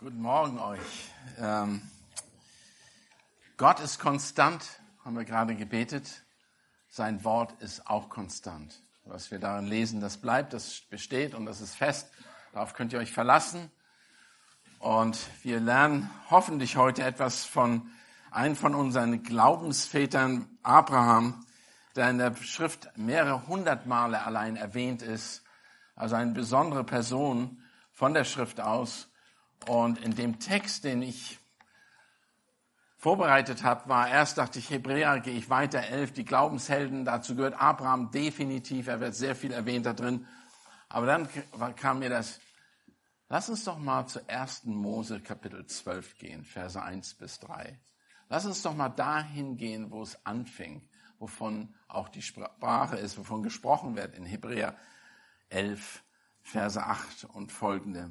Guten Morgen euch. Ähm, Gott ist konstant, haben wir gerade gebetet. Sein Wort ist auch konstant. Was wir darin lesen, das bleibt, das besteht und das ist fest. Darauf könnt ihr euch verlassen. Und wir lernen hoffentlich heute etwas von einem von unseren Glaubensvätern, Abraham, der in der Schrift mehrere hundert Male allein erwähnt ist. Also eine besondere Person von der Schrift aus. Und in dem Text, den ich vorbereitet habe, war erst, dachte ich, Hebräer, gehe ich weiter, elf, die Glaubenshelden, dazu gehört Abraham definitiv, er wird sehr viel erwähnt da drin. Aber dann kam mir das, lass uns doch mal zu 1. Mose Kapitel 12 gehen, Verse 1 bis 3. Lass uns doch mal dahin gehen, wo es anfing, wovon auch die Sprache ist, wovon gesprochen wird in Hebräer 11, Verse 8 und folgende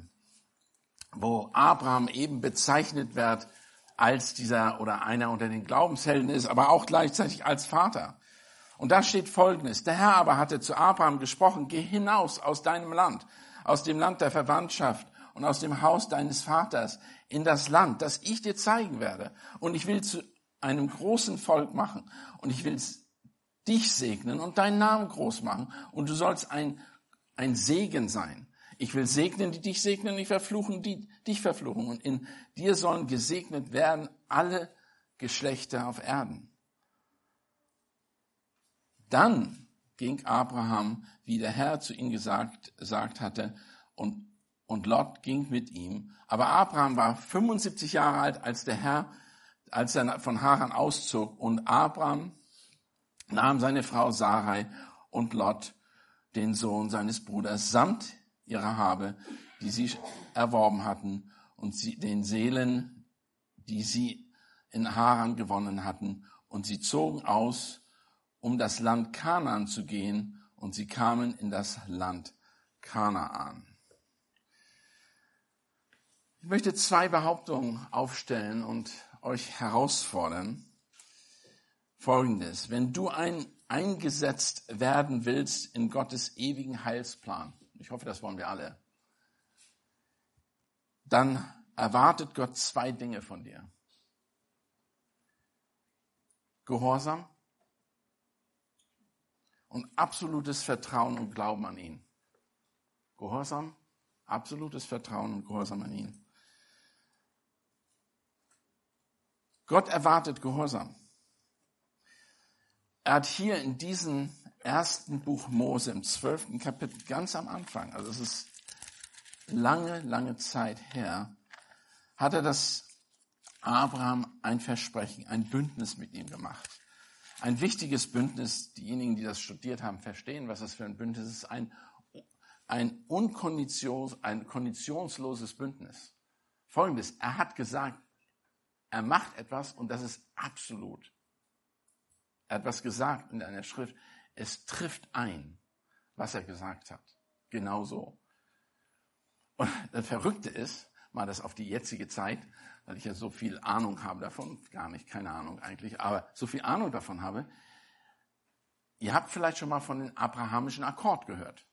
wo Abraham eben bezeichnet wird als dieser oder einer unter den Glaubenshelden ist, aber auch gleichzeitig als Vater. Und da steht Folgendes. Der Herr aber hatte zu Abraham gesprochen, geh hinaus aus deinem Land, aus dem Land der Verwandtschaft und aus dem Haus deines Vaters in das Land, das ich dir zeigen werde. Und ich will zu einem großen Volk machen und ich will dich segnen und deinen Namen groß machen und du sollst ein, ein Segen sein. Ich will segnen, die dich segnen, ich verfluchen, die dich verfluchen. Und in dir sollen gesegnet werden alle Geschlechter auf Erden. Dann ging Abraham, wie der Herr zu ihm gesagt, gesagt hatte, und, und Lot ging mit ihm. Aber Abraham war 75 Jahre alt, als der Herr, als er von Haran auszog. Und Abraham nahm seine Frau Sarai und Lot, den Sohn seines Bruders, samt ihrer Habe, die sie erworben hatten, und sie, den Seelen, die sie in Haran gewonnen hatten. Und sie zogen aus, um das Land Kanaan zu gehen, und sie kamen in das Land Kanaan. Ich möchte zwei Behauptungen aufstellen und euch herausfordern. Folgendes. Wenn du ein, eingesetzt werden willst in Gottes ewigen Heilsplan, ich hoffe, das wollen wir alle, dann erwartet Gott zwei Dinge von dir. Gehorsam und absolutes Vertrauen und Glauben an ihn. Gehorsam, absolutes Vertrauen und Gehorsam an ihn. Gott erwartet Gehorsam. Er hat hier in diesen ersten Buch Mose im zwölften Kapitel, ganz am Anfang, also es ist lange, lange Zeit her, hat er das Abraham ein Versprechen, ein Bündnis mit ihm gemacht. Ein wichtiges Bündnis, diejenigen, die das studiert haben, verstehen, was das für ein Bündnis ist, ein, ein unkonditions, ein konditionsloses Bündnis. Folgendes, er hat gesagt, er macht etwas und das ist absolut. Er hat was gesagt in einer Schrift, es trifft ein, was er gesagt hat. Genauso. Und das Verrückte ist, mal das auf die jetzige Zeit, weil ich ja so viel Ahnung habe davon, gar nicht, keine Ahnung eigentlich, aber so viel Ahnung davon habe. Ihr habt vielleicht schon mal von dem abrahamischen Akkord gehört.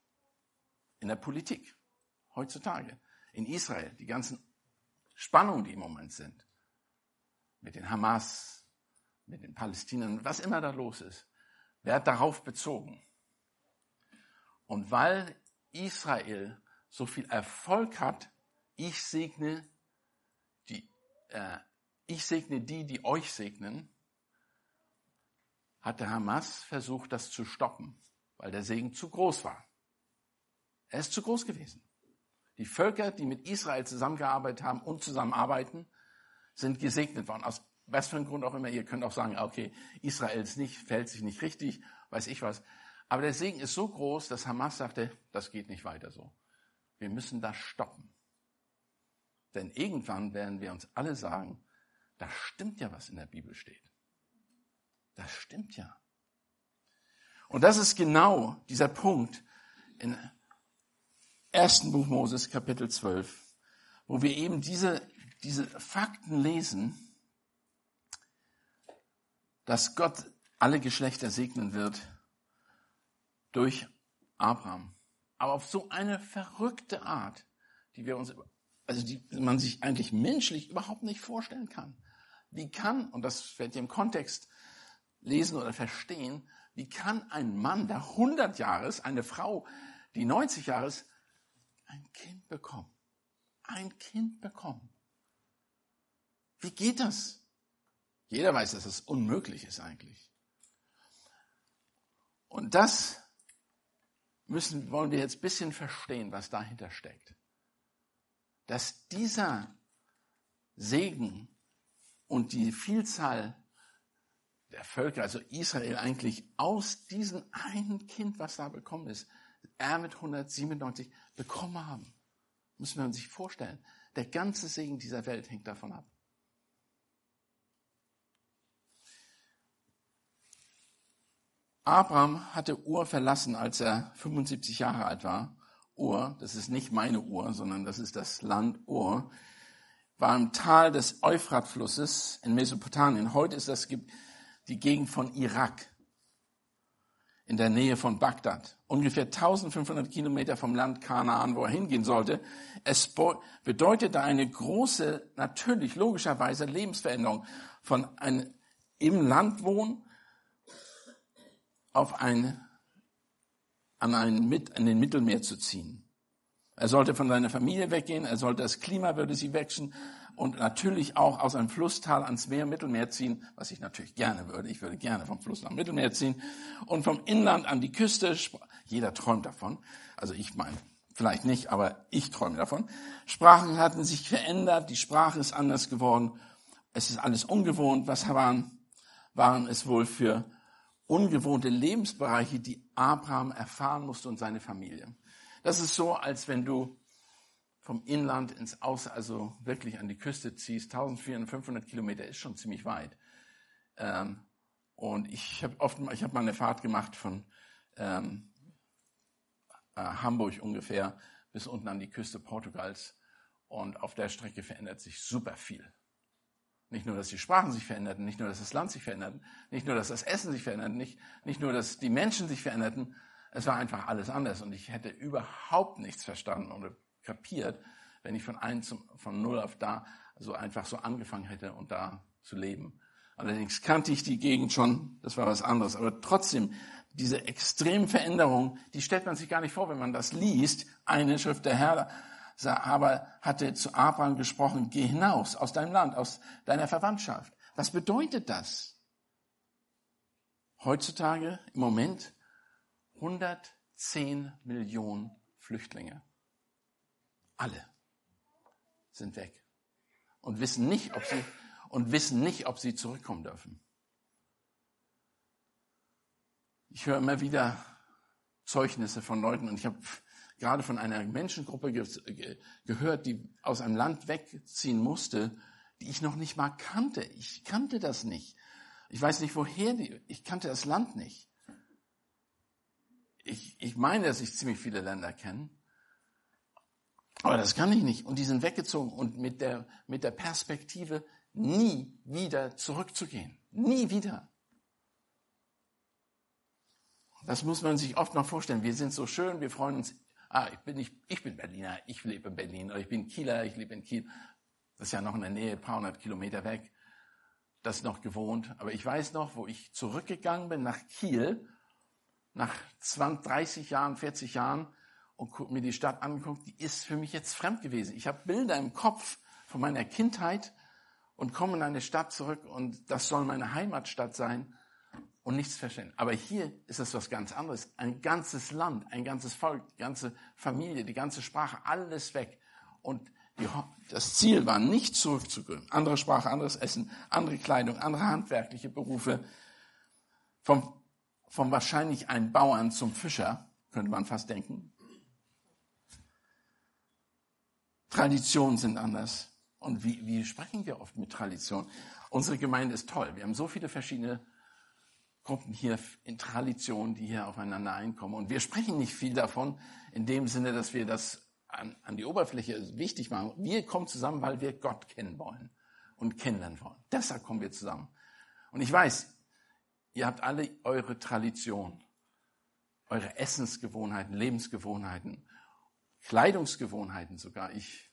In der Politik. Heutzutage. In Israel. Die ganzen Spannungen, die im Moment sind. Mit den Hamas, mit den Palästinern, was immer da los ist wird darauf bezogen. Und weil Israel so viel Erfolg hat, ich segne die, äh, ich segne die, die euch segnen, hat der Hamas versucht, das zu stoppen, weil der Segen zu groß war. Er ist zu groß gewesen. Die Völker, die mit Israel zusammengearbeitet haben und zusammenarbeiten, sind gesegnet worden. Aus was für ein Grund auch immer, ihr könnt auch sagen, okay, Israel ist nicht, fällt sich nicht richtig, weiß ich was. Aber der Segen ist so groß, dass Hamas sagte, das geht nicht weiter so. Wir müssen das stoppen. Denn irgendwann werden wir uns alle sagen, das stimmt ja, was in der Bibel steht. Das stimmt ja. Und das ist genau dieser Punkt in 1. Buch Moses, Kapitel 12, wo wir eben diese, diese Fakten lesen, dass Gott alle Geschlechter segnen wird durch Abraham. Aber auf so eine verrückte Art, die wir uns also die man sich eigentlich menschlich überhaupt nicht vorstellen kann. Wie kann, und das werdet ihr im Kontext lesen oder verstehen, wie kann ein Mann, der 100 Jahre ist, eine Frau, die 90 Jahre ist, ein Kind bekommen? Ein Kind bekommen. Wie geht das? Jeder weiß, dass das unmöglich ist eigentlich. Und das müssen, wollen wir jetzt ein bisschen verstehen, was dahinter steckt. Dass dieser Segen und die Vielzahl der Völker, also Israel eigentlich aus diesem einen Kind, was da bekommen ist, er mit 197 bekommen haben. Muss man sich vorstellen. Der ganze Segen dieser Welt hängt davon ab. Abraham hatte Ur verlassen, als er 75 Jahre alt war. Ur, das ist nicht meine Ur, sondern das ist das Land Ur, war im Tal des Euphratflusses in Mesopotamien. Heute ist das die Gegend von Irak, in der Nähe von Bagdad. Ungefähr 1500 Kilometer vom Land Kanaan, wo er hingehen sollte. Es bedeutete eine große, natürlich logischerweise Lebensveränderung von einem im Land wohnen auf ein, an, ein, an den Mittelmeer zu ziehen. Er sollte von seiner Familie weggehen, er sollte, das Klima würde sie wechseln und natürlich auch aus einem Flusstal ans Meer, Mittelmeer ziehen, was ich natürlich gerne würde. Ich würde gerne vom Fluss nach Mittelmeer ziehen und vom Inland an die Küste. Jeder träumt davon. Also ich meine, vielleicht nicht, aber ich träume davon. Sprachen hatten sich verändert, die Sprache ist anders geworden. Es ist alles ungewohnt. Was waren, waren es wohl für ungewohnte Lebensbereiche, die Abraham erfahren musste und seine Familie. Das ist so, als wenn du vom Inland ins Aus, also wirklich an die Küste ziehst. 1400, 500 Kilometer ist schon ziemlich weit. Ähm, und ich habe oft, ich habe mal eine Fahrt gemacht von ähm, äh, Hamburg ungefähr bis unten an die Küste Portugals. Und auf der Strecke verändert sich super viel. Nicht nur, dass die Sprachen sich veränderten, nicht nur, dass das Land sich veränderte, nicht nur, dass das Essen sich veränderte, nicht, nicht nur, dass die Menschen sich veränderten. Es war einfach alles anders und ich hätte überhaupt nichts verstanden oder kapiert, wenn ich von eins zum, von null auf da so einfach so angefangen hätte und da zu leben. Allerdings kannte ich die Gegend schon, das war was anderes. Aber trotzdem, diese extremen Veränderungen, die stellt man sich gar nicht vor, wenn man das liest. Eine Schrift der Herr aber hatte zu Abraham gesprochen, geh hinaus aus deinem Land, aus deiner Verwandtschaft. Was bedeutet das? Heutzutage im Moment 110 Millionen Flüchtlinge. Alle sind weg und wissen nicht, ob sie und wissen nicht, ob sie zurückkommen dürfen. Ich höre immer wieder Zeugnisse von Leuten und ich habe gerade von einer Menschengruppe ge gehört, die aus einem Land wegziehen musste, die ich noch nicht mal kannte. Ich kannte das nicht. Ich weiß nicht woher die, ich kannte das Land nicht. Ich, ich meine, dass ich ziemlich viele Länder kenne. Aber das kann ich nicht. Und die sind weggezogen und mit der, mit der Perspektive, nie wieder zurückzugehen. Nie wieder. Das muss man sich oft noch vorstellen. Wir sind so schön, wir freuen uns ah, ich bin, nicht, ich bin Berliner, ich lebe in Berlin, oder ich bin Kieler, ich lebe in Kiel. Das ist ja noch in der Nähe, ein paar hundert Kilometer weg. Das noch gewohnt. Aber ich weiß noch, wo ich zurückgegangen bin nach Kiel, nach 20, 30 Jahren, 40 Jahren, und mir die Stadt angeguckt, die ist für mich jetzt fremd gewesen. Ich habe Bilder im Kopf von meiner Kindheit und komme in eine Stadt zurück und das soll meine Heimatstadt sein und nichts verstehen. Aber hier ist es was ganz anderes. Ein ganzes Land, ein ganzes Volk, die ganze Familie, die ganze Sprache, alles weg. Und die, das Ziel war nicht zurückzugehen. Andere Sprache, anderes Essen, andere Kleidung, andere handwerkliche Berufe. Vom, vom wahrscheinlich ein Bauern zum Fischer, könnte man fast denken. Traditionen sind anders. Und wie, wie sprechen wir oft mit Tradition? Unsere Gemeinde ist toll. Wir haben so viele verschiedene Gruppen hier in Tradition, die hier aufeinander einkommen. Und wir sprechen nicht viel davon, in dem Sinne, dass wir das an, an die Oberfläche wichtig machen. Wir kommen zusammen, weil wir Gott kennen wollen und kennenlernen wollen. Deshalb kommen wir zusammen. Und ich weiß, ihr habt alle eure Tradition, eure Essensgewohnheiten, Lebensgewohnheiten, Kleidungsgewohnheiten sogar. Ich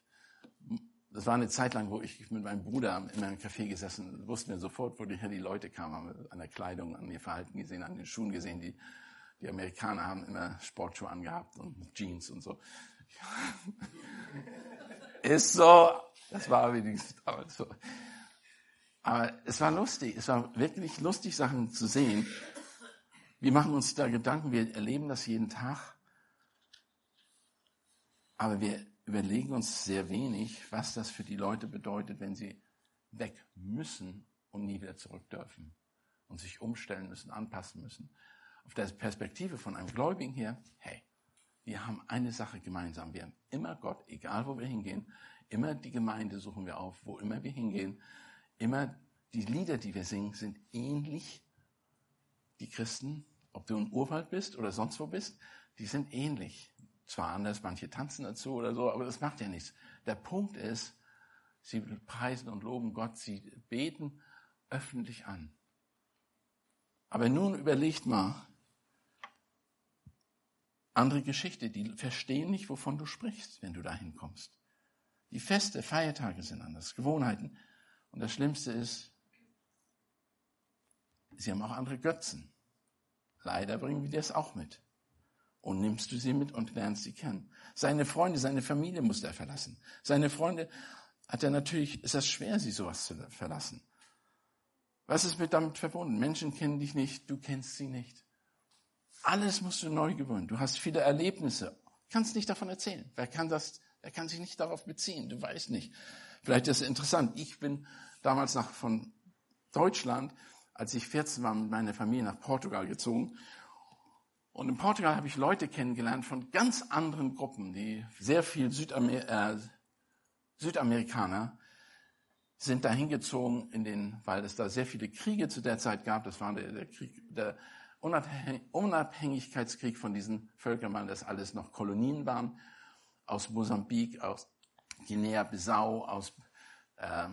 das war eine Zeit lang, wo ich mit meinem Bruder in einem Café gesessen, wussten wir sofort, woher die Leute kamen, haben an der Kleidung, an ihr Verhalten gesehen, an den Schuhen gesehen. Die, die Amerikaner haben immer Sportschuhe angehabt und Jeans und so. Ist so, das war wenigstens damals so. Aber es war lustig, es war wirklich lustig, Sachen zu sehen. Wir machen uns da Gedanken, wir erleben das jeden Tag. Aber wir überlegen uns sehr wenig, was das für die Leute bedeutet, wenn sie weg müssen und nie wieder zurück dürfen und sich umstellen müssen, anpassen müssen. Auf der Perspektive von einem Gläubigen her, hey, wir haben eine Sache gemeinsam. Wir haben immer Gott, egal wo wir hingehen, immer die Gemeinde suchen wir auf, wo immer wir hingehen. Immer die Lieder, die wir singen, sind ähnlich. Die Christen, ob du im Urwald bist oder sonst wo bist, die sind ähnlich. Zwar anders, manche tanzen dazu oder so, aber das macht ja nichts. Der Punkt ist, sie preisen und loben Gott, sie beten öffentlich an. Aber nun überlegt mal, andere Geschichte, die verstehen nicht, wovon du sprichst, wenn du dahin kommst. Die Feste, Feiertage sind anders, Gewohnheiten. Und das Schlimmste ist, sie haben auch andere Götzen. Leider bringen wir das auch mit. Und nimmst du sie mit und lernst sie kennen. Seine Freunde, seine Familie muss er verlassen. Seine Freunde hat er natürlich, ist das schwer, sie sowas zu verlassen. Was ist mit damit verbunden? Menschen kennen dich nicht, du kennst sie nicht. Alles musst du neu gewöhnen. Du hast viele Erlebnisse. Kannst nicht davon erzählen. Wer kann das, wer kann sich nicht darauf beziehen? Du weißt nicht. Vielleicht ist es interessant. Ich bin damals nach, von Deutschland, als ich 14 war, mit meiner Familie nach Portugal gezogen. Und in Portugal habe ich Leute kennengelernt von ganz anderen Gruppen, die sehr viel Südamer äh, Südamerikaner sind dahin gezogen in den, weil es da sehr viele Kriege zu der Zeit gab. Das war der, der Krieg, der Unabhängigkeitskrieg von diesen Völkern, weil das alles noch Kolonien waren. Aus Mosambik, aus Guinea-Bissau, aus, äh,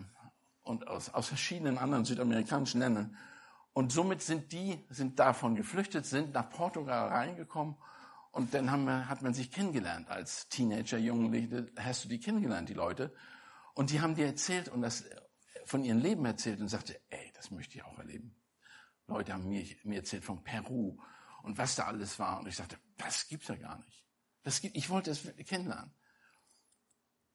und aus, aus verschiedenen anderen südamerikanischen Ländern. Und somit sind die, sind davon geflüchtet, sind nach Portugal reingekommen und dann haben wir, hat man sich kennengelernt als Teenager, Jugendliche, hast du die kennengelernt, die Leute. Und die haben dir erzählt und das von ihrem Leben erzählt und sagte, ey, das möchte ich auch erleben. Leute haben mir, mir erzählt von Peru und was da alles war. Und ich sagte, das gibt's ja gar nicht. Das gibt, ich wollte es kennenlernen.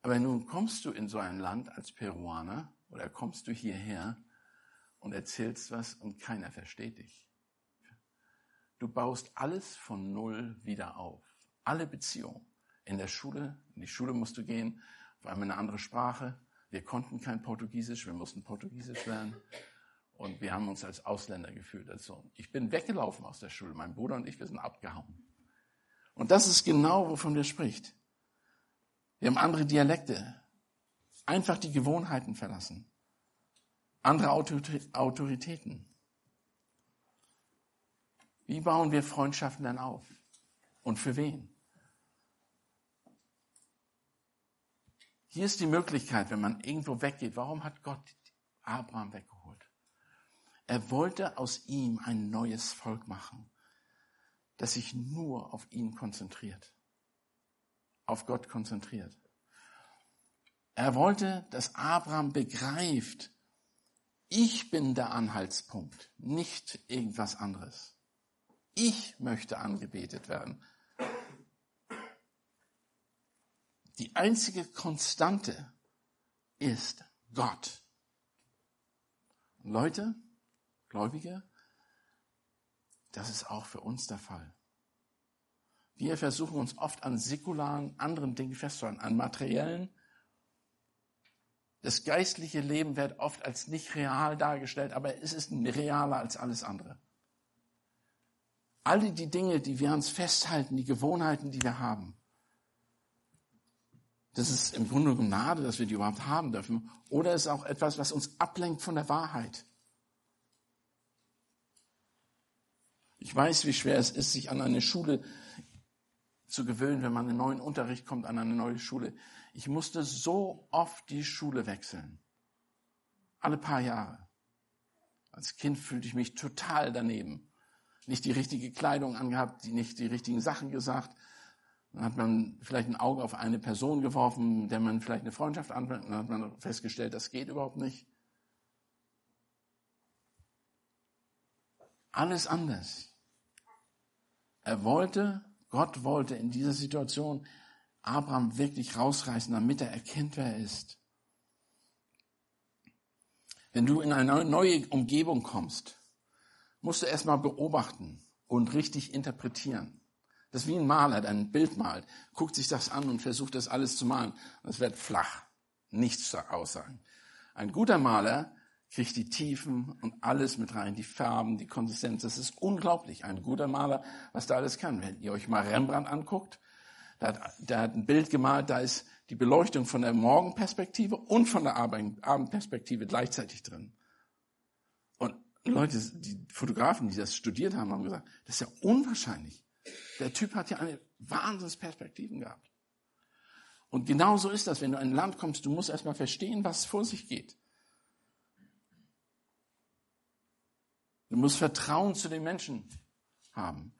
Aber nun kommst du in so ein Land als Peruaner oder kommst du hierher und erzählst was und keiner versteht dich. Du baust alles von Null wieder auf. Alle Beziehungen. In der Schule, in die Schule musst du gehen, auf einmal eine andere Sprache. Wir konnten kein Portugiesisch, wir mussten Portugiesisch lernen. Und wir haben uns als Ausländer gefühlt. Also ich bin weggelaufen aus der Schule. Mein Bruder und ich, wir sind abgehauen. Und das ist genau, wovon wir spricht. Wir haben andere Dialekte. Einfach die Gewohnheiten verlassen andere Autoritäten. Wie bauen wir Freundschaften dann auf? Und für wen? Hier ist die Möglichkeit, wenn man irgendwo weggeht. Warum hat Gott Abraham weggeholt? Er wollte aus ihm ein neues Volk machen, das sich nur auf ihn konzentriert, auf Gott konzentriert. Er wollte, dass Abraham begreift, ich bin der Anhaltspunkt, nicht irgendwas anderes. Ich möchte angebetet werden. Die einzige Konstante ist Gott. Leute, Gläubige, das ist auch für uns der Fall. Wir versuchen uns oft an säkularen, anderen Dingen festzuhalten, an materiellen, das geistliche Leben wird oft als nicht real dargestellt, aber es ist realer als alles andere. Alle die Dinge, die wir uns festhalten, die Gewohnheiten, die wir haben, das ist im Grunde Gnade, dass wir die überhaupt haben dürfen. Oder ist auch etwas, was uns ablenkt von der Wahrheit. Ich weiß, wie schwer es ist, sich an eine Schule zu gewöhnen, wenn man in einen neuen Unterricht kommt, an eine neue Schule. Ich musste so oft die Schule wechseln. Alle paar Jahre. Als Kind fühlte ich mich total daneben. Nicht die richtige Kleidung angehabt, nicht die richtigen Sachen gesagt. Dann hat man vielleicht ein Auge auf eine Person geworfen, der man vielleicht eine Freundschaft anfängt, dann hat man festgestellt, das geht überhaupt nicht. Alles anders. Er wollte, Gott wollte in dieser Situation Abraham wirklich rausreißen, damit er erkennt, wer er ist. Wenn du in eine neue Umgebung kommst, musst du erstmal beobachten und richtig interpretieren. Das ist wie ein Maler, der ein Bild malt, guckt sich das an und versucht das alles zu malen. Es wird flach, nichts zu aussagen. Ein guter Maler kriegt die Tiefen und alles mit rein, die Farben, die Konsistenz. Das ist unglaublich. Ein guter Maler, was da alles kann. Wenn ihr euch mal Rembrandt anguckt, der hat, der hat ein Bild gemalt, da ist die Beleuchtung von der Morgenperspektive und von der Abendperspektive gleichzeitig drin. Und Leute, die Fotografen, die das studiert haben, haben gesagt, das ist ja unwahrscheinlich. Der Typ hat ja eine Wahnsinnsperspektiven gehabt. Und genau so ist das, wenn du in ein Land kommst, du musst erstmal verstehen, was vor sich geht. Du musst Vertrauen zu den Menschen haben.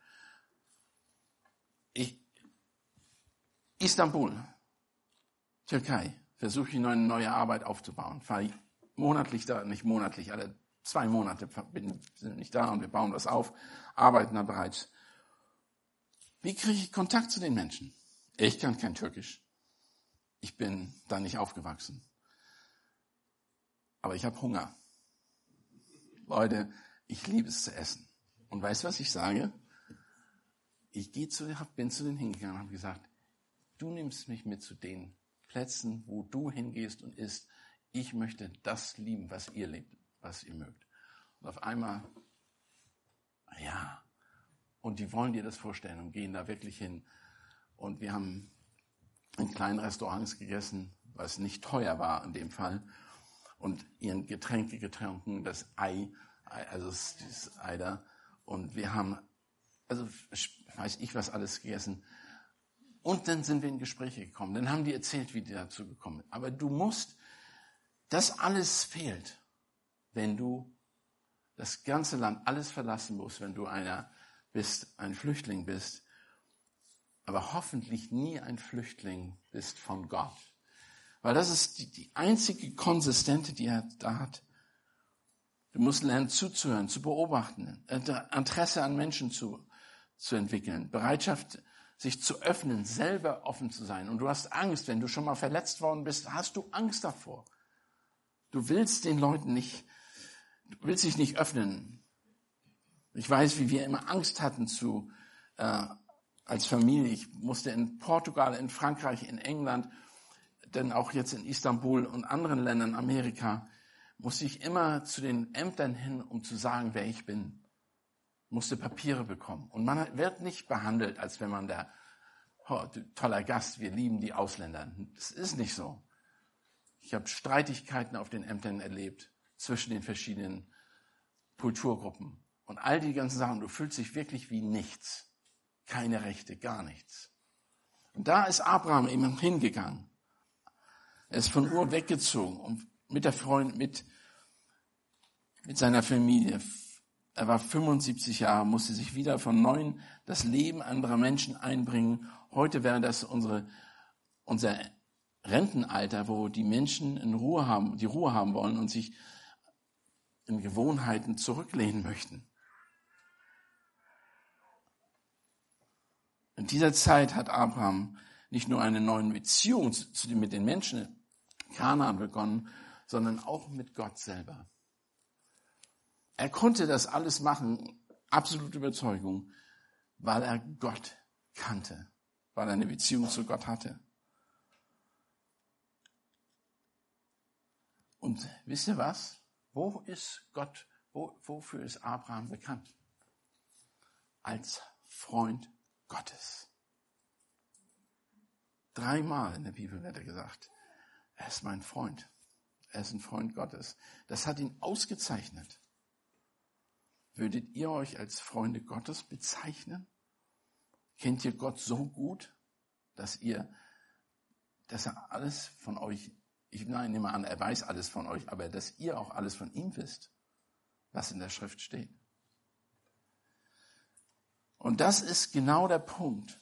Ich, Istanbul, Türkei, versuche ich eine neue Arbeit aufzubauen. Fahre monatlich da, nicht monatlich, alle zwei Monate bin, sind nicht da und wir bauen das auf, arbeiten da bereits. Wie kriege ich Kontakt zu den Menschen? Ich kann kein Türkisch. Ich bin da nicht aufgewachsen. Aber ich habe Hunger. Leute, ich liebe es zu essen. Und weißt du, was ich sage? Ich gehe zu, bin zu denen hingegangen und habe gesagt, du nimmst mich mit zu den Plätzen, wo du hingehst und isst. Ich möchte das lieben, was ihr lebt, was ihr mögt. Und auf einmal, ja, und die wollen dir das vorstellen und gehen da wirklich hin. Und wir haben in kleinen Restaurants gegessen, was nicht teuer war in dem Fall. Und ihren Getränke getrunken, das Ei, also dieses Ei da. Und wir haben, also weiß ich was alles gegessen. Und dann sind wir in Gespräche gekommen. Dann haben die erzählt, wie die dazu gekommen sind. Aber du musst, das alles fehlt, wenn du das ganze Land, alles verlassen musst, wenn du einer bist, ein Flüchtling bist, aber hoffentlich nie ein Flüchtling bist von Gott. Weil das ist die, die einzige Konsistente, die er da hat. Du musst lernen zuzuhören, zu beobachten, Interesse an Menschen zu, zu entwickeln, Bereitschaft, sich zu öffnen, selber offen zu sein. Und du hast Angst, wenn du schon mal verletzt worden bist, hast du Angst davor. Du willst den Leuten nicht, du willst dich nicht öffnen. Ich weiß, wie wir immer Angst hatten zu, äh, als Familie. Ich musste in Portugal, in Frankreich, in England, denn auch jetzt in Istanbul und anderen Ländern Amerika musste ich immer zu den Ämtern hin, um zu sagen, wer ich bin. Musste Papiere bekommen. Und man wird nicht behandelt, als wenn man der oh, toller Gast, wir lieben die Ausländer. Das ist nicht so. Ich habe Streitigkeiten auf den Ämtern erlebt zwischen den verschiedenen Kulturgruppen. Und all die ganzen Sachen, du fühlst dich wirklich wie nichts. Keine Rechte, gar nichts. Und da ist Abraham eben hingegangen. Er ist von Ur weggezogen und mit der Freund, mit, mit seiner Familie. Er war 75 Jahre, musste sich wieder von neuem das Leben anderer Menschen einbringen. Heute wäre das unsere, unser Rentenalter, wo die Menschen in Ruhe haben, die Ruhe haben wollen und sich in Gewohnheiten zurücklehnen möchten. In dieser Zeit hat Abraham nicht nur eine neue Beziehung mit den Menschen in Kanaan begonnen, sondern auch mit Gott selber. Er konnte das alles machen, absolute Überzeugung, weil er Gott kannte, weil er eine Beziehung zu Gott hatte. Und wisst ihr was? Wo ist Gott, wo, wofür ist Abraham bekannt? Als Freund Gottes. Dreimal in der Bibel wird er gesagt, er ist mein Freund. Er ist ein Freund Gottes. Das hat ihn ausgezeichnet. Würdet ihr euch als Freunde Gottes bezeichnen? Kennt ihr Gott so gut, dass ihr, dass er alles von euch, ich nein, nehme an, er weiß alles von euch, aber dass ihr auch alles von ihm wisst, was in der Schrift steht? Und das ist genau der Punkt.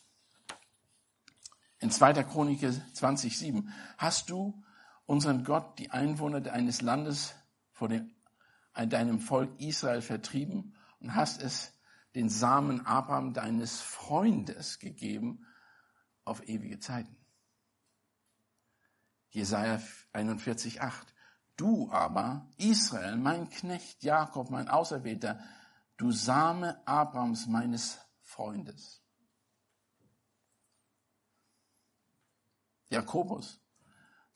In 2. Chronik 20,7 hast du unseren Gott, die Einwohner deines Landes vor dem, deinem Volk Israel vertrieben und hast es den Samen Abraham deines Freundes gegeben auf ewige Zeiten. Jesaja 41,8. Du aber, Israel, mein Knecht, Jakob, mein Auserwählter, du Same Abrahams meines Freundes. Jakobus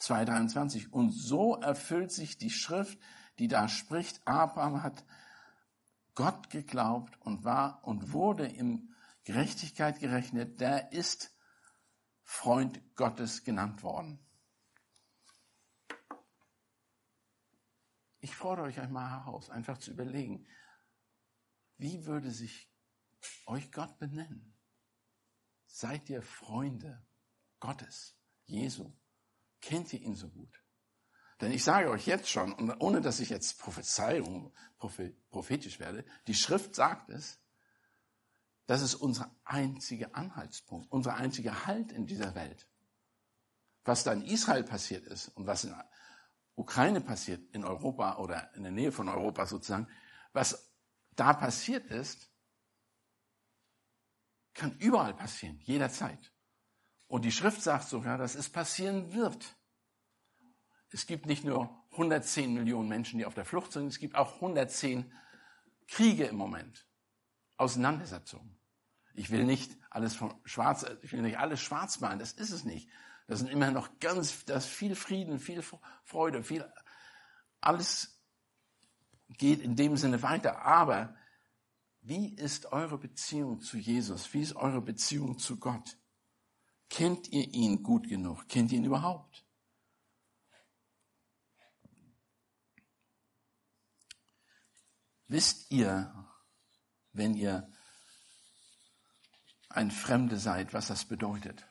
2,23. Und so erfüllt sich die Schrift, die da spricht, Abraham hat Gott geglaubt und war und wurde in Gerechtigkeit gerechnet, der ist Freund Gottes genannt worden. Ich fordere euch einmal heraus, einfach zu überlegen, wie würde sich euch Gott benennen? Seid ihr Freunde Gottes, Jesu? Kennt ihr ihn so gut? Denn ich sage euch jetzt schon, ohne dass ich jetzt Prophezeiung, prophetisch werde, die Schrift sagt es, das ist unser einziger Anhaltspunkt, unser einziger Halt in dieser Welt. Was da in Israel passiert ist und was in Ukraine passiert, in Europa oder in der Nähe von Europa sozusagen, was da passiert ist, kann überall passieren, jederzeit. Und die Schrift sagt sogar, dass es passieren wird. Es gibt nicht nur 110 Millionen Menschen, die auf der Flucht sind, es gibt auch 110 Kriege im Moment, Auseinandersetzungen. Ich will nicht alles von schwarz, ich will nicht alles schwarz malen, das ist es nicht. Das sind immer noch ganz, das viel Frieden, viel Freude, viel, alles geht in dem Sinne weiter. Aber wie ist eure Beziehung zu Jesus? Wie ist eure Beziehung zu Gott? Kennt ihr ihn gut genug? Kennt ihr ihn überhaupt? Wisst ihr, wenn ihr ein Fremde seid, was das bedeutet?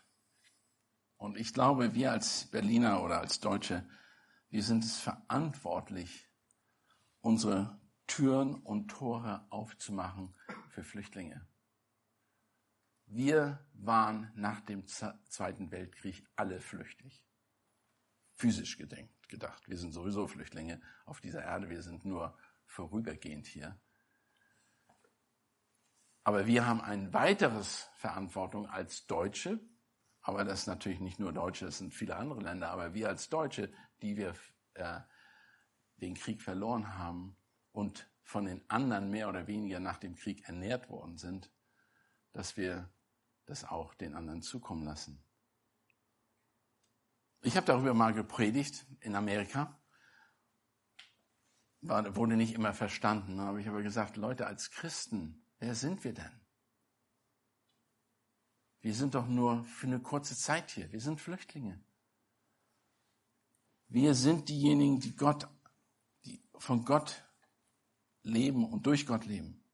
Und ich glaube, wir als Berliner oder als Deutsche, wir sind es verantwortlich, unsere Türen und Tore aufzumachen für Flüchtlinge. Wir waren nach dem Zweiten Weltkrieg alle flüchtig. Physisch gedenkt, gedacht. Wir sind sowieso Flüchtlinge auf dieser Erde. Wir sind nur vorübergehend hier. Aber wir haben ein weiteres Verantwortung als Deutsche. Aber das ist natürlich nicht nur Deutsche, es sind viele andere Länder. Aber wir als Deutsche, die wir äh, den Krieg verloren haben und von den anderen mehr oder weniger nach dem Krieg ernährt worden sind, dass wir das auch den anderen zukommen lassen. Ich habe darüber mal gepredigt in Amerika. War, wurde nicht immer verstanden. habe ich aber gesagt, Leute, als Christen, wer sind wir denn? Wir sind doch nur für eine kurze Zeit hier. Wir sind Flüchtlinge. Wir sind diejenigen, die Gott, die von Gott leben und durch Gott leben.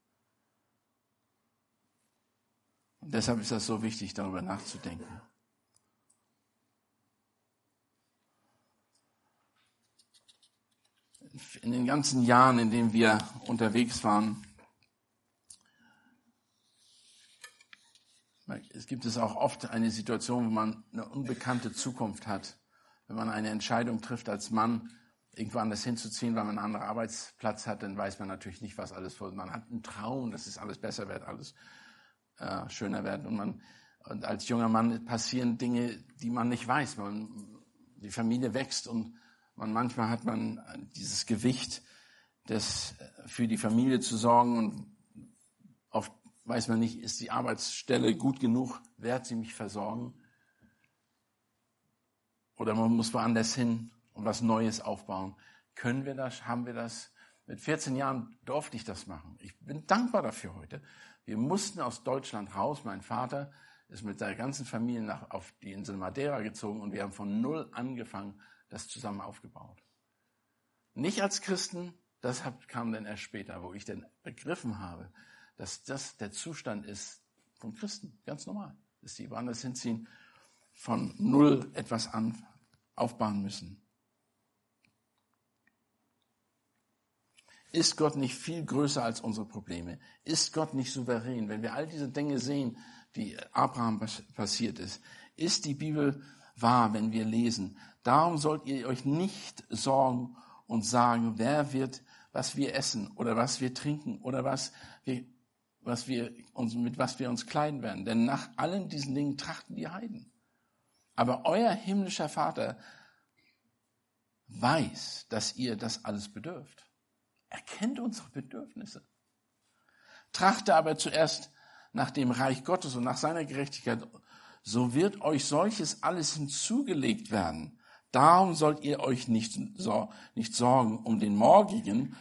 Und deshalb ist das so wichtig, darüber nachzudenken. In den ganzen Jahren, in denen wir unterwegs waren, es gibt es auch oft eine Situation, wo man eine unbekannte Zukunft hat. Wenn man eine Entscheidung trifft als Mann, irgendwo anders hinzuziehen, weil man einen anderen Arbeitsplatz hat, dann weiß man natürlich nicht, was alles vor. Man hat einen Traum, dass es alles besser wird, alles äh, schöner werden. Und man, und als junger Mann passieren Dinge, die man nicht weiß. Man, die Familie wächst und man, manchmal hat man dieses Gewicht, das äh, für die Familie zu sorgen und oft weiß man nicht, ist die Arbeitsstelle gut genug, wird sie mich versorgen? Oder man muss woanders hin und was Neues aufbauen. Können wir das? Haben wir das? Mit 14 Jahren durfte ich das machen. Ich bin dankbar dafür heute. Wir mussten aus Deutschland raus. Mein Vater ist mit seiner ganzen Familie nach, auf die Insel Madeira gezogen und wir haben von Null angefangen, das zusammen aufgebaut. Nicht als Christen, das kam dann erst später, wo ich dann begriffen habe, dass das der Zustand ist von Christen, ganz normal, dass sie woanders hinziehen, von Null etwas an aufbauen müssen. Ist Gott nicht viel größer als unsere Probleme? Ist Gott nicht souverän? Wenn wir all diese Dinge sehen, die Abraham passiert ist, ist die Bibel wahr, wenn wir lesen. Darum sollt ihr euch nicht sorgen und sagen, wer wird, was wir essen oder was wir trinken oder was wir, was wir uns, mit was wir uns kleiden werden. Denn nach allen diesen Dingen trachten die Heiden. Aber euer himmlischer Vater weiß, dass ihr das alles bedürft. Er kennt unsere Bedürfnisse. Trachte aber zuerst nach dem Reich Gottes und nach seiner Gerechtigkeit, so wird euch solches alles hinzugelegt werden. Darum sollt ihr euch nicht, nicht sorgen um den morgigen,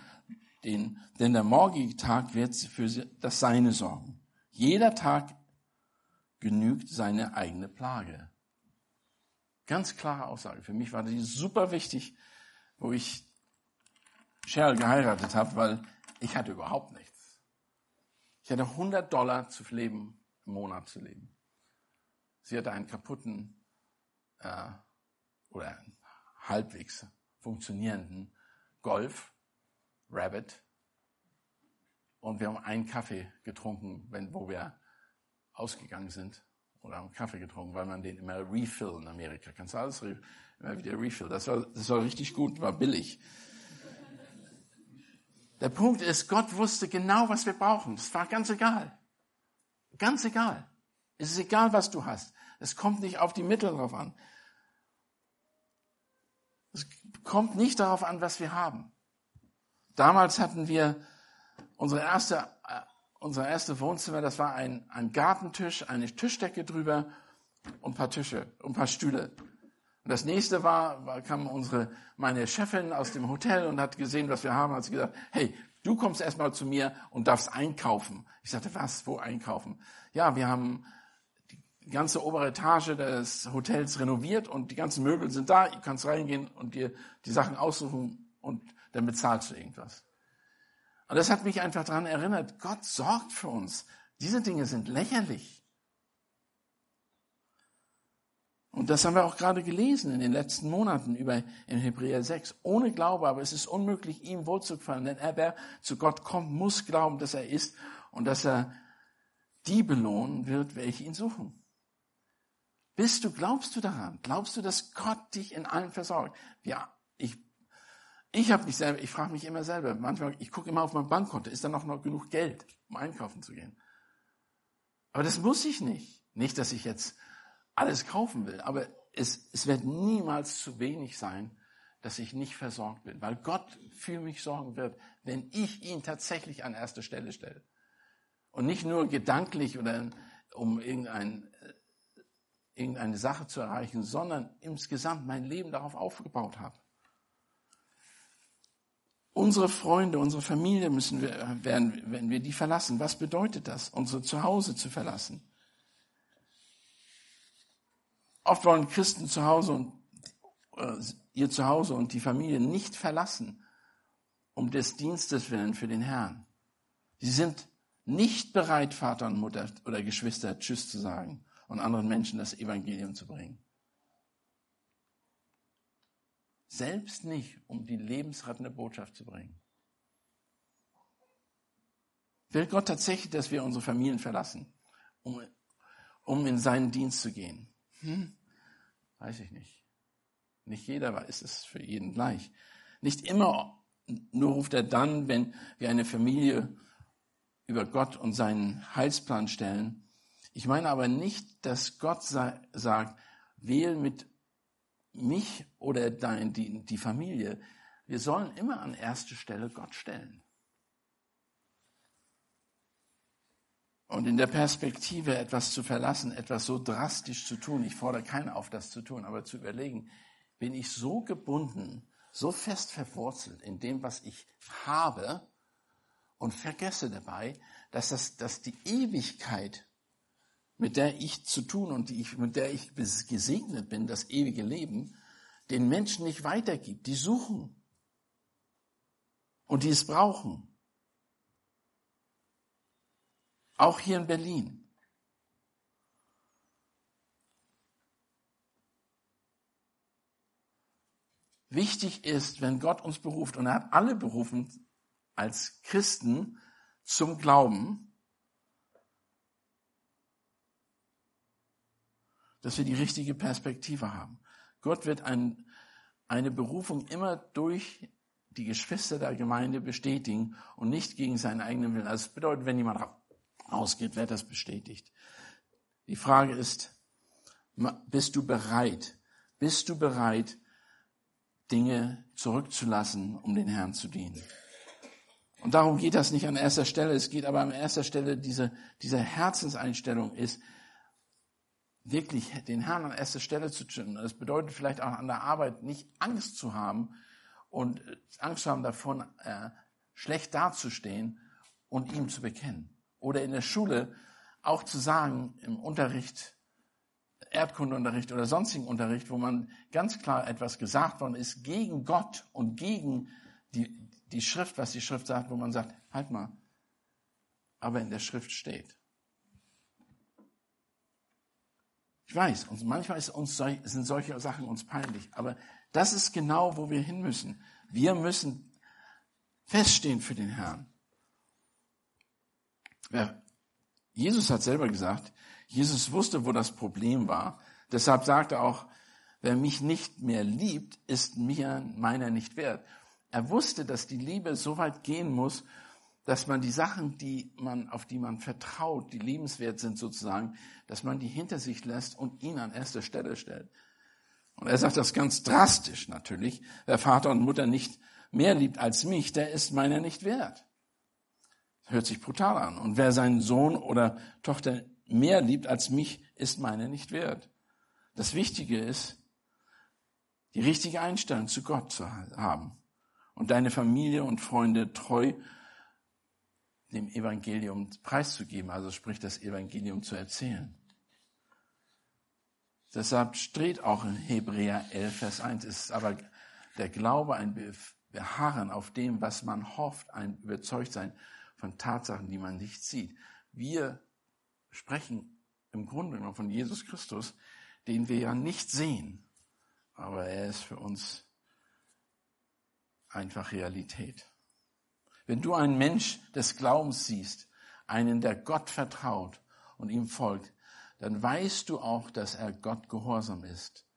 den, denn der morgige Tag wird für das Seine sorgen. Jeder Tag genügt seine eigene Plage. Ganz klare Aussage. Für mich war die super wichtig, wo ich Cheryl geheiratet habe, weil ich hatte überhaupt nichts. Ich hatte 100 Dollar zu leben, im Monat zu leben. Sie hatte einen kaputten äh, oder halbwegs funktionierenden Golf, Rabbit. Und wir haben einen Kaffee getrunken, wenn, wo wir ausgegangen sind. Oder haben Kaffee getrunken, weil man den immer refill in Amerika. Kannst du alles immer wieder refill. Das war, das war richtig gut, war billig. Der Punkt ist, Gott wusste genau, was wir brauchen. Es war ganz egal. Ganz egal. Es ist egal, was du hast. Es kommt nicht auf die Mittel drauf an. Es kommt nicht darauf an, was wir haben. Damals hatten wir unsere erste, äh, unser erste Wohnzimmer, das war ein, ein Gartentisch, eine Tischdecke drüber und ein paar Tische ein paar Stühle. Und das nächste war, war kam unsere, meine Chefin aus dem Hotel und hat gesehen, was wir haben, hat sie gesagt, hey, du kommst erstmal zu mir und darfst einkaufen. Ich sagte, was, wo einkaufen? Ja, wir haben die ganze obere Etage des Hotels renoviert und die ganzen Möbel sind da. Du kannst reingehen und dir die Sachen aussuchen und dann bezahlst du irgendwas. Und das hat mich einfach daran erinnert, Gott sorgt für uns. Diese Dinge sind lächerlich. Und das haben wir auch gerade gelesen in den letzten Monaten über in Hebräer 6. Ohne Glaube, aber es ist unmöglich, ihm wohlzugefallen. Denn er, wer zu Gott kommt, muss glauben, dass er ist und dass er die belohnen wird, welche ihn suchen. Bist du, glaubst du daran? Glaubst du, dass Gott dich in allem versorgt? Ja, ich, ich habe mich selber, ich frage mich immer selber, manchmal, ich gucke immer auf mein Bankkonto, ist da noch genug Geld, um einkaufen zu gehen? Aber das muss ich nicht. Nicht, dass ich jetzt alles kaufen will. Aber es, es wird niemals zu wenig sein, dass ich nicht versorgt bin, weil Gott für mich sorgen wird, wenn ich ihn tatsächlich an erste Stelle stelle. Und nicht nur gedanklich oder um irgendein, irgendeine Sache zu erreichen, sondern insgesamt mein Leben darauf aufgebaut habe. Unsere Freunde, unsere Familie müssen wir, werden, wenn wir die verlassen. Was bedeutet das, unsere Zuhause zu verlassen? Oft wollen Christen zu Hause und äh, ihr Zuhause und die Familie nicht verlassen, um des Dienstes willen für den Herrn. Sie sind nicht bereit, Vater und Mutter oder Geschwister Tschüss zu sagen und anderen Menschen das Evangelium zu bringen. Selbst nicht, um die lebensrettende Botschaft zu bringen. Will Gott tatsächlich, dass wir unsere Familien verlassen, um, um in seinen Dienst zu gehen? Hm, weiß ich nicht. Nicht jeder ist es für jeden gleich. Nicht immer nur ruft er dann, wenn wir eine Familie über Gott und seinen Heilsplan stellen. Ich meine aber nicht, dass Gott sagt, wähl mit mich oder dein, die, die Familie. Wir sollen immer an erste Stelle Gott stellen. Und in der Perspektive, etwas zu verlassen, etwas so drastisch zu tun, ich fordere keinen auf, das zu tun, aber zu überlegen, bin ich so gebunden, so fest verwurzelt in dem, was ich habe und vergesse dabei, dass, das, dass die Ewigkeit, mit der ich zu tun und die ich, mit der ich gesegnet bin, das ewige Leben, den Menschen nicht weitergibt. Die suchen und die es brauchen. Auch hier in Berlin. Wichtig ist, wenn Gott uns beruft, und er hat alle berufen als Christen zum Glauben, dass wir die richtige Perspektive haben. Gott wird ein, eine Berufung immer durch die Geschwister der Gemeinde bestätigen und nicht gegen seinen eigenen Willen. Also das bedeutet, wenn jemand rausgeht, wird das bestätigt. Die Frage ist, bist du bereit? Bist du bereit, Dinge zurückzulassen, um den Herrn zu dienen? Und darum geht das nicht an erster Stelle. Es geht aber an erster Stelle, diese, diese Herzenseinstellung ist, wirklich den Herrn an erster Stelle zu stellen. Das bedeutet vielleicht auch an der Arbeit nicht Angst zu haben und Angst zu haben davon, äh, schlecht dazustehen und ihm zu bekennen. Oder in der Schule auch zu sagen, im Unterricht, Erdkundeunterricht oder sonstigen Unterricht, wo man ganz klar etwas gesagt worden ist gegen Gott und gegen die, die Schrift, was die Schrift sagt, wo man sagt, halt mal, aber in der Schrift steht. Ich weiß, und manchmal ist uns, sind solche Sachen uns peinlich, aber das ist genau, wo wir hin müssen. Wir müssen feststehen für den Herrn. Jesus hat selber gesagt, Jesus wusste, wo das Problem war. Deshalb sagte er auch, wer mich nicht mehr liebt, ist mir meiner nicht wert. Er wusste, dass die Liebe so weit gehen muss, dass man die Sachen, die man, auf die man vertraut, die liebenswert sind sozusagen, dass man die hinter sich lässt und ihn an erster Stelle stellt. Und er sagt das ganz drastisch natürlich. Wer Vater und Mutter nicht mehr liebt als mich, der ist meiner nicht wert. Das hört sich brutal an. Und wer seinen Sohn oder Tochter mehr liebt als mich, ist meiner nicht wert. Das Wichtige ist, die richtige Einstellung zu Gott zu haben und deine Familie und Freunde treu dem Evangelium preiszugeben, also sprich das Evangelium zu erzählen. Deshalb steht auch in Hebräer 11, Vers 1, ist aber der Glaube ein Beharren auf dem, was man hofft, ein Überzeugtsein von Tatsachen, die man nicht sieht. Wir sprechen im Grunde genommen von Jesus Christus, den wir ja nicht sehen, aber er ist für uns einfach Realität. Wenn du einen Mensch des Glaubens siehst, einen, der Gott vertraut und ihm folgt, dann weißt du auch, dass er Gott gehorsam ist.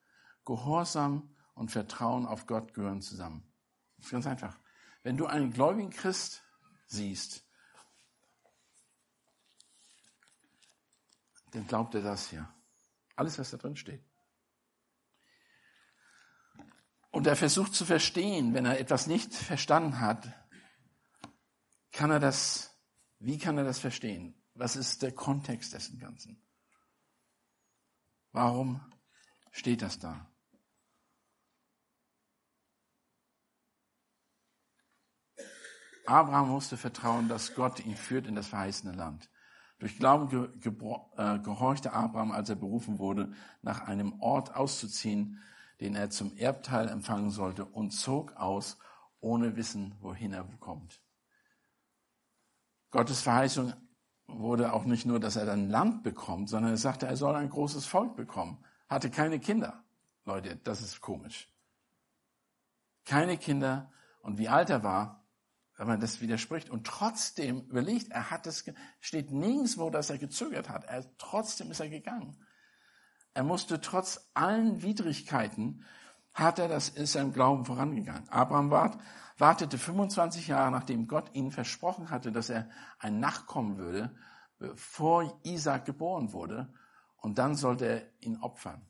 Gehorsam und Vertrauen auf Gott gehören zusammen. Das ist ganz einfach. Wenn du einen gläubigen Christ siehst, dann glaubt er das hier. Alles, was da drin steht. Und er versucht zu verstehen, wenn er etwas nicht verstanden hat, kann er das, wie kann er das verstehen? Was ist der Kontext dessen Ganzen? Warum steht das da? Abraham musste vertrauen, dass Gott ihn führt in das verheißene Land. Durch Glauben ge äh, gehorchte Abraham, als er berufen wurde, nach einem Ort auszuziehen, den er zum Erbteil empfangen sollte, und zog aus, ohne Wissen, wohin er kommt. Gottes Verheißung wurde auch nicht nur, dass er dann Land bekommt, sondern er sagte, er soll ein großes Volk bekommen. Hatte keine Kinder. Leute, das ist komisch. Keine Kinder. Und wie alt er war, wenn man das widerspricht. Und trotzdem überlegt, er hat es, steht nirgendwo, dass er gezögert hat. Er, trotzdem ist er gegangen. Er musste trotz allen Widrigkeiten, hat er das, ist er im Glauben vorangegangen. Abraham wart, wartete 25 Jahre, nachdem Gott ihm versprochen hatte, dass er ein Nachkommen würde, bevor Isaac geboren wurde. Und dann sollte er ihn opfern.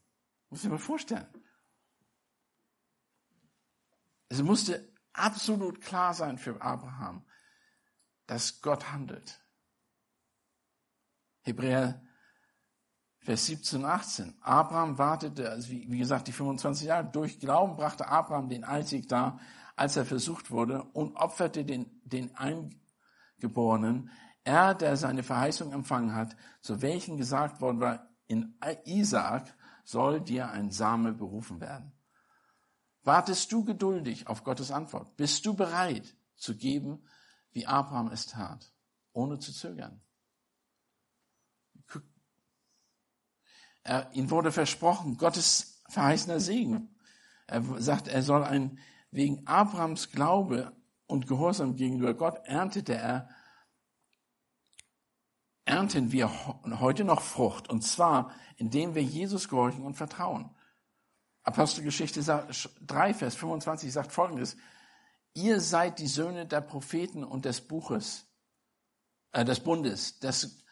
Muss ich mir vorstellen. Es musste absolut klar sein für Abraham, dass Gott handelt. Hebräer Vers 17 und 18. Abraham wartete, also wie, wie gesagt, die 25 Jahre. Durch Glauben brachte Abraham den Einzig dar, als er versucht wurde, und opferte den, den Eingeborenen. Er, der seine Verheißung empfangen hat, zu welchen gesagt worden war, in Isaak soll dir ein Same berufen werden. Wartest du geduldig auf Gottes Antwort? Bist du bereit zu geben, wie Abraham es tat, ohne zu zögern? Er, ihm wurde versprochen, Gottes verheißener Segen. Er sagt, er soll ein, wegen Abrahams Glaube und Gehorsam gegenüber Gott erntete er, ernten wir heute noch Frucht, und zwar, indem wir Jesus gehorchen und vertrauen. Apostelgeschichte 3, Vers 25 sagt folgendes, ihr seid die Söhne der Propheten und des Buches, äh, des Bundes, des,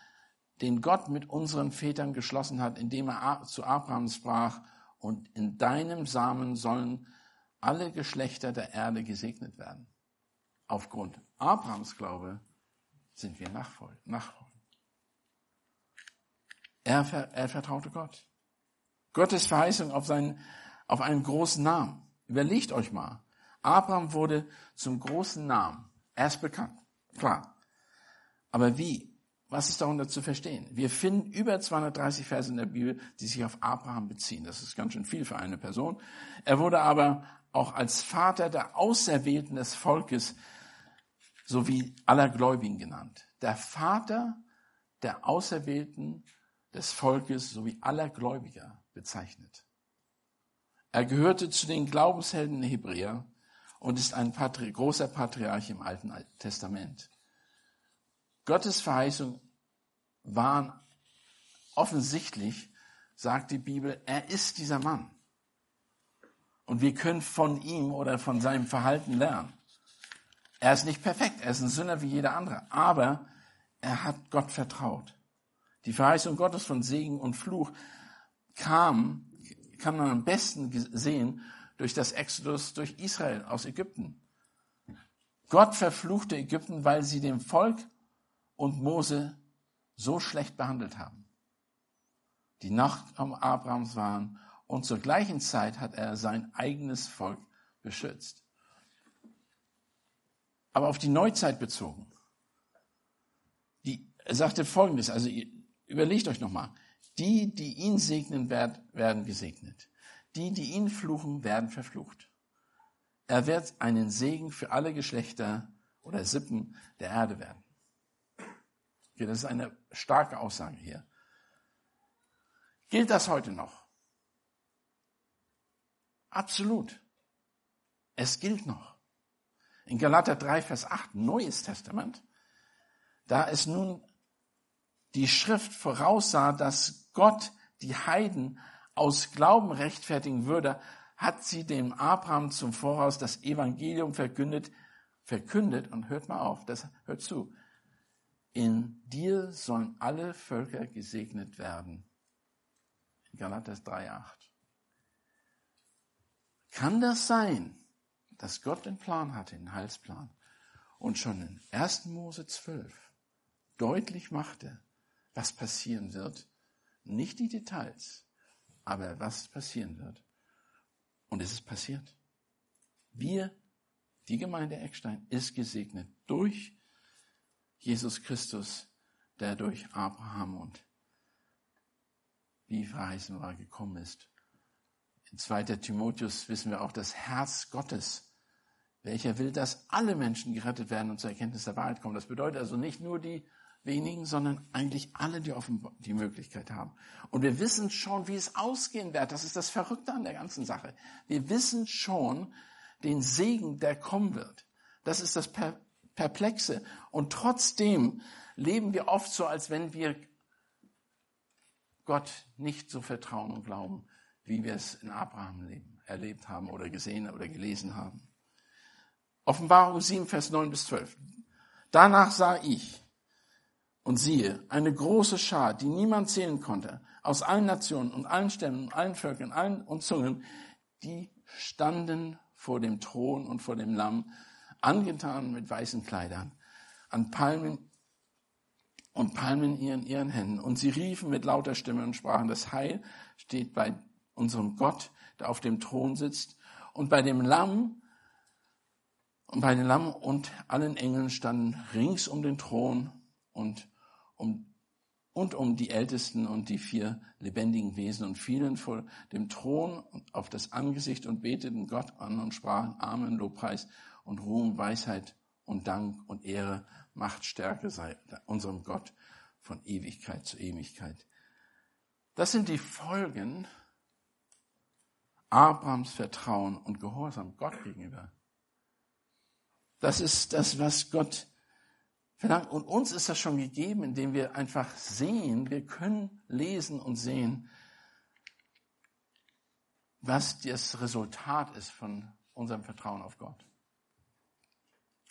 den Gott mit unseren Vätern geschlossen hat, indem er zu Abraham sprach, und in deinem Samen sollen alle Geschlechter der Erde gesegnet werden. Aufgrund Abrahams Glaube sind wir Nachfolger. Er, er vertraute Gott. Gottes Verheißung auf, seinen, auf einen großen Namen. Überlegt euch mal. Abraham wurde zum großen Namen. Er ist bekannt. Klar. Aber wie? Was ist darunter zu verstehen? Wir finden über 230 Verse in der Bibel, die sich auf Abraham beziehen. Das ist ganz schön viel für eine Person. Er wurde aber auch als Vater der Auserwählten des Volkes sowie aller Gläubigen genannt. Der Vater der Auserwählten des Volkes sowie aller Gläubiger bezeichnet. Er gehörte zu den Glaubenshelden der Hebräer und ist ein Patri großer Patriarch im Alten Testament. Gottes Verheißung waren offensichtlich, sagt die Bibel, er ist dieser Mann. Und wir können von ihm oder von seinem Verhalten lernen. Er ist nicht perfekt, er ist ein Sünder wie jeder andere, aber er hat Gott vertraut. Die Verheißung Gottes von Segen und Fluch kam, kann man am besten sehen durch das Exodus durch Israel aus Ägypten. Gott verfluchte Ägypten, weil sie dem Volk und Mose so schlecht behandelt haben. Die Nachkommen Abrahams waren und zur gleichen Zeit hat er sein eigenes Volk beschützt. Aber auf die Neuzeit bezogen. Die, er sagte Folgendes, also überlegt euch nochmal. Die, die ihn segnen, werden gesegnet. Die, die ihn fluchen, werden verflucht. Er wird einen Segen für alle Geschlechter oder Sippen der Erde werden. Okay, das ist eine starke Aussage hier. Gilt das heute noch? Absolut. Es gilt noch. In Galater 3, Vers 8, Neues Testament, da ist nun die Schrift voraussah, dass Gott die Heiden aus Glauben rechtfertigen würde, hat sie dem Abraham zum Voraus das Evangelium verkündet, verkündet und hört mal auf, das hört zu. In dir sollen alle Völker gesegnet werden. Galater 3,8. Kann das sein, dass Gott den Plan hatte, den Heilsplan, und schon in 1. Mose 12 deutlich machte, was passieren wird? Nicht die Details, aber was passieren wird. Und es ist passiert. Wir, die Gemeinde Eckstein, ist gesegnet durch Jesus Christus, der durch Abraham und wie verheißen war, gekommen ist. In 2. Timotheus wissen wir auch das Herz Gottes, welcher will, dass alle Menschen gerettet werden und zur Erkenntnis der Wahrheit kommen. Das bedeutet also nicht nur die wenigen, sondern eigentlich alle, die offen die Möglichkeit haben. Und wir wissen schon, wie es ausgehen wird. Das ist das Verrückte an der ganzen Sache. Wir wissen schon den Segen, der kommen wird. Das ist das Perplexe. Und trotzdem leben wir oft so, als wenn wir Gott nicht so vertrauen und glauben, wie wir es in Abraham leben, erlebt haben oder gesehen oder gelesen haben. Offenbarung 7, Vers 9 bis 12. Danach sah ich, und siehe, eine große Schar, die niemand zählen konnte, aus allen Nationen und allen Stämmen, allen Völkern allen und Zungen, die standen vor dem Thron und vor dem Lamm, angetan mit weißen Kleidern, an Palmen und Palmen in ihren Händen. Und sie riefen mit lauter Stimme und sprachen, das Heil steht bei unserem Gott, der auf dem Thron sitzt, und bei dem Lamm, und bei dem Lamm und allen Engeln standen rings um den Thron und um, und um die Ältesten und die vier lebendigen Wesen und fielen vor dem Thron auf das Angesicht und beteten Gott an und sprachen Amen, Lobpreis und Ruhm, Weisheit und Dank und Ehre, Macht, Stärke sei unserem Gott von Ewigkeit zu Ewigkeit. Das sind die Folgen Abrahams Vertrauen und Gehorsam Gott gegenüber. Das ist das, was Gott Und uns ist das schon gegeben, indem wir einfach sehen, wir können lesen und sehen, was das Resultat ist von unserem Vertrauen auf Gott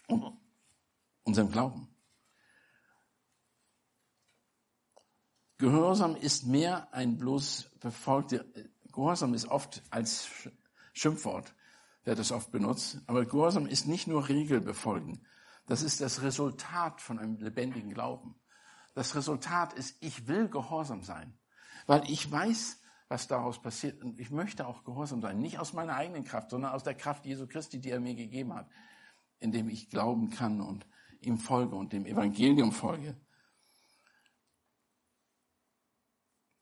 und unserem Glauben. Gehorsam ist mehr ein bloß befolgte, Gehorsam ist oft als Schimpfwort, wird es oft benutzt, aber Gehorsam ist nicht nur Regel befolgen. Das ist das Resultat von einem lebendigen Glauben. Das Resultat ist, ich will gehorsam sein, weil ich weiß, was daraus passiert. Und ich möchte auch gehorsam sein. Nicht aus meiner eigenen Kraft, sondern aus der Kraft Jesu Christi, die er mir gegeben hat, indem ich glauben kann und ihm folge und dem Evangelium folge.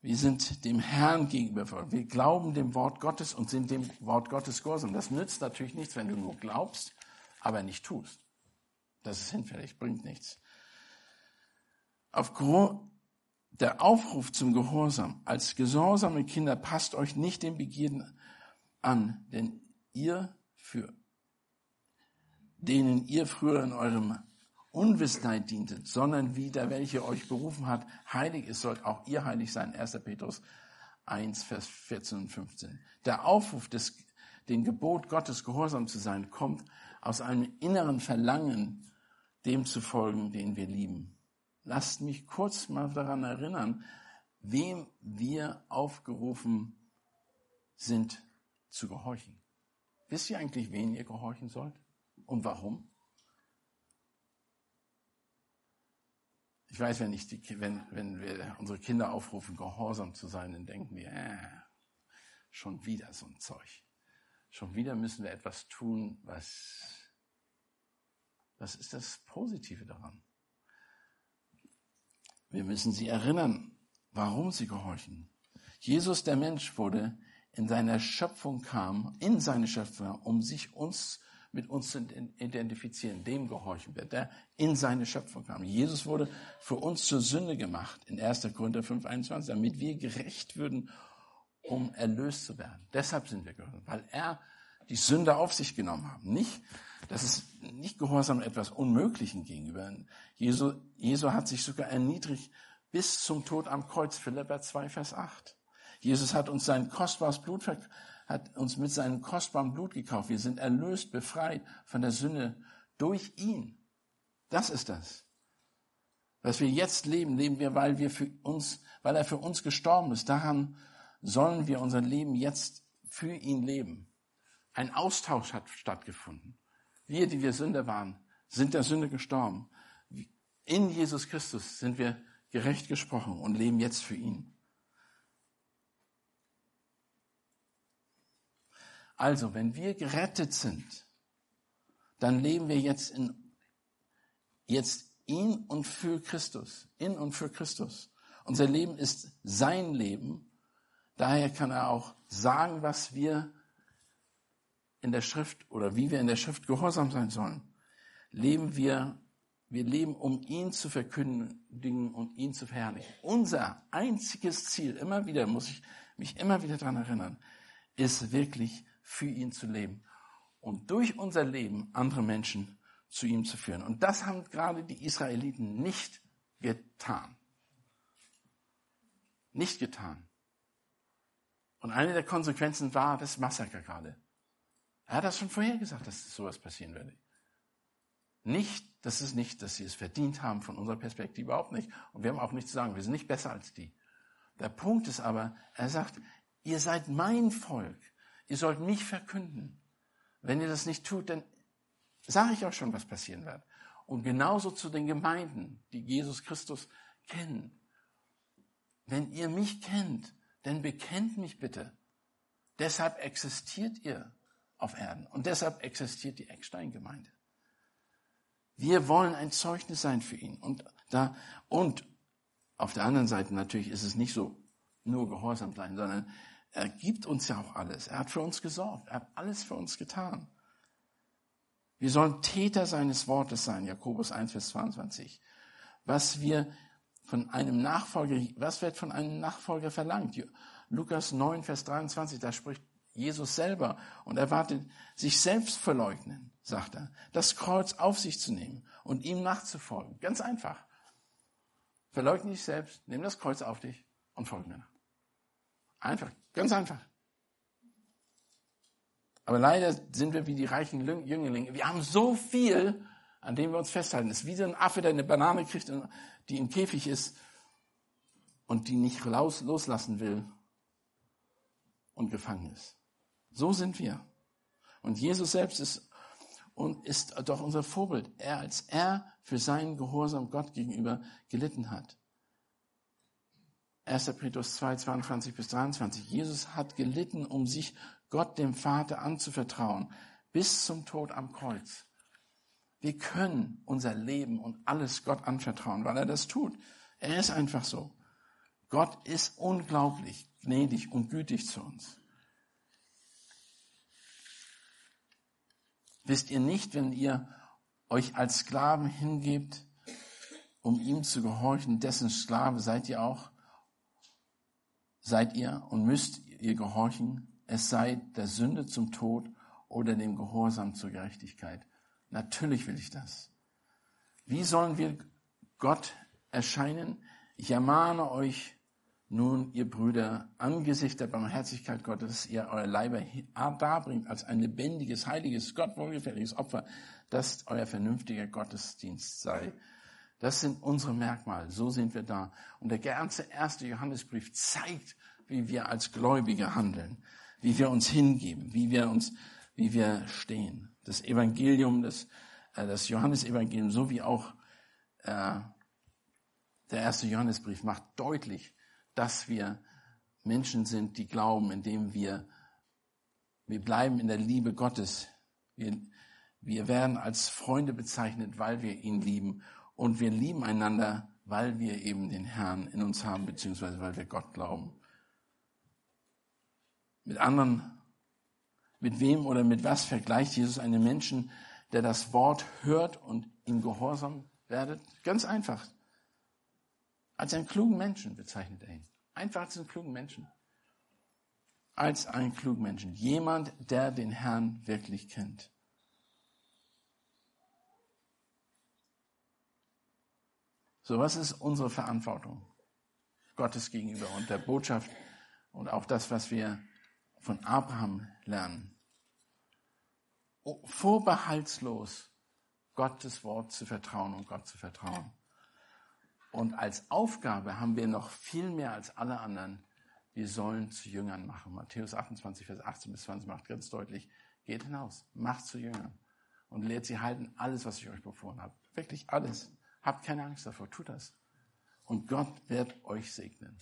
Wir sind dem Herrn gegenüber. Wir glauben dem Wort Gottes und sind dem Wort Gottes gehorsam. Das nützt natürlich nichts, wenn du nur glaubst, aber nicht tust. Das ist hinfällig, bringt nichts. Aufgrund der Aufruf zum Gehorsam. Als gehorsame Kinder passt euch nicht den Begierden an, denn ihr für denen ihr früher in eurem Unwissenheit dientet, sondern wie der, welche euch berufen hat, heilig ist, sollt auch ihr heilig sein. 1. Petrus 1, Vers 14 und 15. Der Aufruf, des, den Gebot Gottes gehorsam zu sein, kommt aus einem inneren Verlangen, dem zu folgen, den wir lieben. Lasst mich kurz mal daran erinnern, wem wir aufgerufen sind zu gehorchen. Wisst ihr eigentlich, wen ihr gehorchen sollt und warum? Ich weiß, wenn, ich die, wenn, wenn wir unsere Kinder aufrufen, gehorsam zu sein, dann denken wir, äh, schon wieder so ein Zeug. Schon wieder müssen wir etwas tun, was, was ist das Positive daran? Wir müssen sie erinnern, warum sie gehorchen. Jesus, der Mensch, wurde in seiner Schöpfung kam, in seine Schöpfung, um sich uns mit uns zu identifizieren, dem gehorchen wir, der in seine Schöpfung kam. Jesus wurde für uns zur Sünde gemacht, in 1. Korinther 5, 21, damit wir gerecht würden, um erlöst zu werden. Deshalb sind wir gehorsam, weil er die Sünde auf sich genommen hat. Nicht, das ist nicht Gehorsam etwas Unmöglichen gegenüber. Jesu, Jesu hat sich sogar erniedrigt bis zum Tod am Kreuz, Philipper 2, Vers 8. Jesus hat uns sein kostbares Blut, hat uns mit seinem kostbaren Blut gekauft. Wir sind erlöst, befreit von der Sünde durch ihn. Das ist das. Was wir jetzt leben, leben wir, weil wir für uns, weil er für uns gestorben ist. Daran sollen wir unser Leben jetzt für ihn leben. Ein Austausch hat stattgefunden. Wir, die wir Sünder waren, sind der Sünde gestorben. In Jesus Christus sind wir gerecht gesprochen und leben jetzt für ihn. Also, wenn wir gerettet sind, dann leben wir jetzt in, jetzt in und für Christus, in und für Christus. Unser Leben ist sein Leben. Daher kann er auch sagen, was wir in der Schrift oder wie wir in der Schrift gehorsam sein sollen, leben wir, wir leben, um ihn zu verkündigen und ihn zu verherrlichen. Unser einziges Ziel, immer wieder, muss ich mich immer wieder daran erinnern, ist wirklich für ihn zu leben und durch unser Leben andere Menschen zu ihm zu führen. Und das haben gerade die Israeliten nicht getan. Nicht getan. Und eine der Konsequenzen war das Massaker gerade. Er hat das schon vorher gesagt, dass sowas passieren werde. Nicht, das ist nicht, dass sie es verdient haben von unserer Perspektive überhaupt nicht. Und wir haben auch nichts zu sagen. Wir sind nicht besser als die. Der Punkt ist aber, er sagt, ihr seid mein Volk. Ihr sollt mich verkünden. Wenn ihr das nicht tut, dann sage ich auch schon, was passieren wird. Und genauso zu den Gemeinden, die Jesus Christus kennen. Wenn ihr mich kennt, dann bekennt mich bitte. Deshalb existiert ihr auf Erden. Und deshalb existiert die Eckstein-Gemeinde. Wir wollen ein Zeugnis sein für ihn. Und da, und auf der anderen Seite natürlich ist es nicht so nur Gehorsam sein, sondern er gibt uns ja auch alles. Er hat für uns gesorgt. Er hat alles für uns getan. Wir sollen Täter seines Wortes sein. Jakobus 1, Vers 22. Was wir von einem Nachfolger, was wird von einem Nachfolger verlangt? Lukas 9, Vers 23, da spricht Jesus selber und erwartet sich selbst verleugnen, sagt er, das Kreuz auf sich zu nehmen und ihm nachzufolgen. Ganz einfach. Verleugne dich selbst, nimm das Kreuz auf dich und folge mir nach. Einfach, ganz einfach. Aber leider sind wir wie die reichen Jünglinge. Wir haben so viel, an dem wir uns festhalten. Es ist wie so ein Affe, der eine Banane kriegt, die im Käfig ist und die nicht loslassen will und gefangen ist. So sind wir. Und Jesus selbst ist und ist doch unser Vorbild. Er, als er für seinen Gehorsam Gott gegenüber gelitten hat. 1. Petrus 2, 22 bis 23. Jesus hat gelitten, um sich Gott dem Vater anzuvertrauen, bis zum Tod am Kreuz. Wir können unser Leben und alles Gott anvertrauen, weil er das tut. Er ist einfach so. Gott ist unglaublich gnädig und gütig zu uns. Wisst ihr nicht, wenn ihr euch als Sklaven hingebt, um ihm zu gehorchen, dessen Sklave seid ihr auch, seid ihr und müsst ihr gehorchen, es sei der Sünde zum Tod oder dem Gehorsam zur Gerechtigkeit. Natürlich will ich das. Wie sollen wir Gott erscheinen? Ich ermahne euch nun, ihr Brüder, angesichts der Barmherzigkeit Gottes, dass ihr euer Leiber darbringt als ein lebendiges, heiliges, Gott wohlgefälliges Opfer, das euer vernünftiger Gottesdienst sei. Das sind unsere Merkmale. So sind wir da. Und der ganze erste Johannesbrief zeigt, wie wir als Gläubige handeln, wie wir uns hingeben, wie wir uns, wie wir stehen. Das Evangelium, das, äh, das Johannesevangelium, so wie auch äh, der erste Johannesbrief macht deutlich, dass wir Menschen sind, die glauben, indem wir, wir bleiben in der Liebe Gottes. Wir, wir werden als Freunde bezeichnet, weil wir ihn lieben. Und wir lieben einander, weil wir eben den Herrn in uns haben, beziehungsweise weil wir Gott glauben. Mit anderen, mit wem oder mit was vergleicht Jesus einen Menschen, der das Wort hört und ihm gehorsam werdet? Ganz einfach. Als einen klugen Menschen bezeichnet er ihn. Einfach als einen klugen Menschen. Als einen klugen Menschen. Jemand, der den Herrn wirklich kennt. So, was ist unsere Verantwortung Gottes gegenüber und der Botschaft und auch das, was wir von Abraham lernen? Vorbehaltslos Gottes Wort zu vertrauen und Gott zu vertrauen. Und als Aufgabe haben wir noch viel mehr als alle anderen, wir sollen zu Jüngern machen. Matthäus 28, Vers 18 bis 20 macht ganz deutlich, geht hinaus, macht zu Jüngern und lehrt sie halten alles, was ich euch befohlen habe. Wirklich alles. Habt keine Angst davor, tut das. Und Gott wird euch segnen.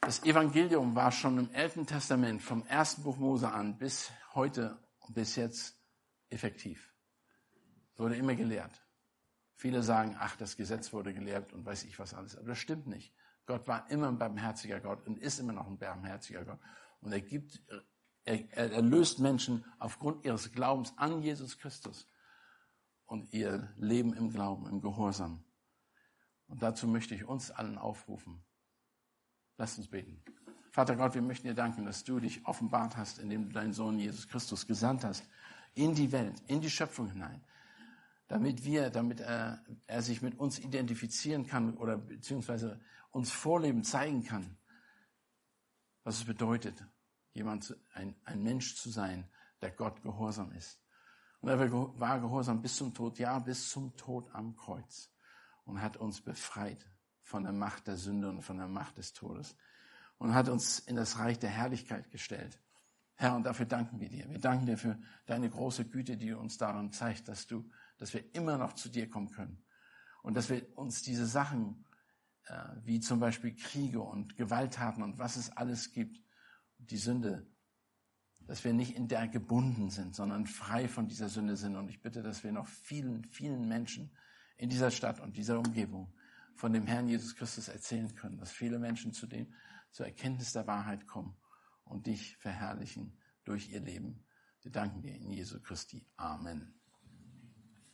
Das Evangelium war schon im Alten Testament vom ersten Buch Mose an bis heute und bis jetzt effektiv wurde immer gelehrt. Viele sagen, ach, das Gesetz wurde gelehrt und weiß ich was alles. Aber das stimmt nicht. Gott war immer ein barmherziger Gott und ist immer noch ein barmherziger Gott. Und er gibt, er, er löst Menschen aufgrund ihres Glaubens an Jesus Christus und ihr Leben im Glauben, im Gehorsam. Und dazu möchte ich uns allen aufrufen. Lasst uns beten. Vater Gott, wir möchten dir danken, dass du dich offenbart hast, indem du deinen Sohn Jesus Christus gesandt hast in die Welt, in die Schöpfung hinein damit wir, damit er, er sich mit uns identifizieren kann oder beziehungsweise uns vorleben, zeigen kann, was es bedeutet, jemand, ein, ein Mensch zu sein, der Gott gehorsam ist. Und er war gehorsam bis zum Tod, ja, bis zum Tod am Kreuz und hat uns befreit von der Macht der Sünde und von der Macht des Todes und hat uns in das Reich der Herrlichkeit gestellt. Herr, und dafür danken wir dir. Wir danken dir für deine große Güte, die uns daran zeigt, dass du dass wir immer noch zu dir kommen können. Und dass wir uns diese Sachen, äh, wie zum Beispiel Kriege und Gewalttaten und was es alles gibt, die Sünde, dass wir nicht in der gebunden sind, sondern frei von dieser Sünde sind. Und ich bitte, dass wir noch vielen, vielen Menschen in dieser Stadt und dieser Umgebung von dem Herrn Jesus Christus erzählen können, dass viele Menschen zu dem, zur Erkenntnis der Wahrheit kommen und dich verherrlichen durch ihr Leben. Wir danken dir in Jesu Christi. Amen.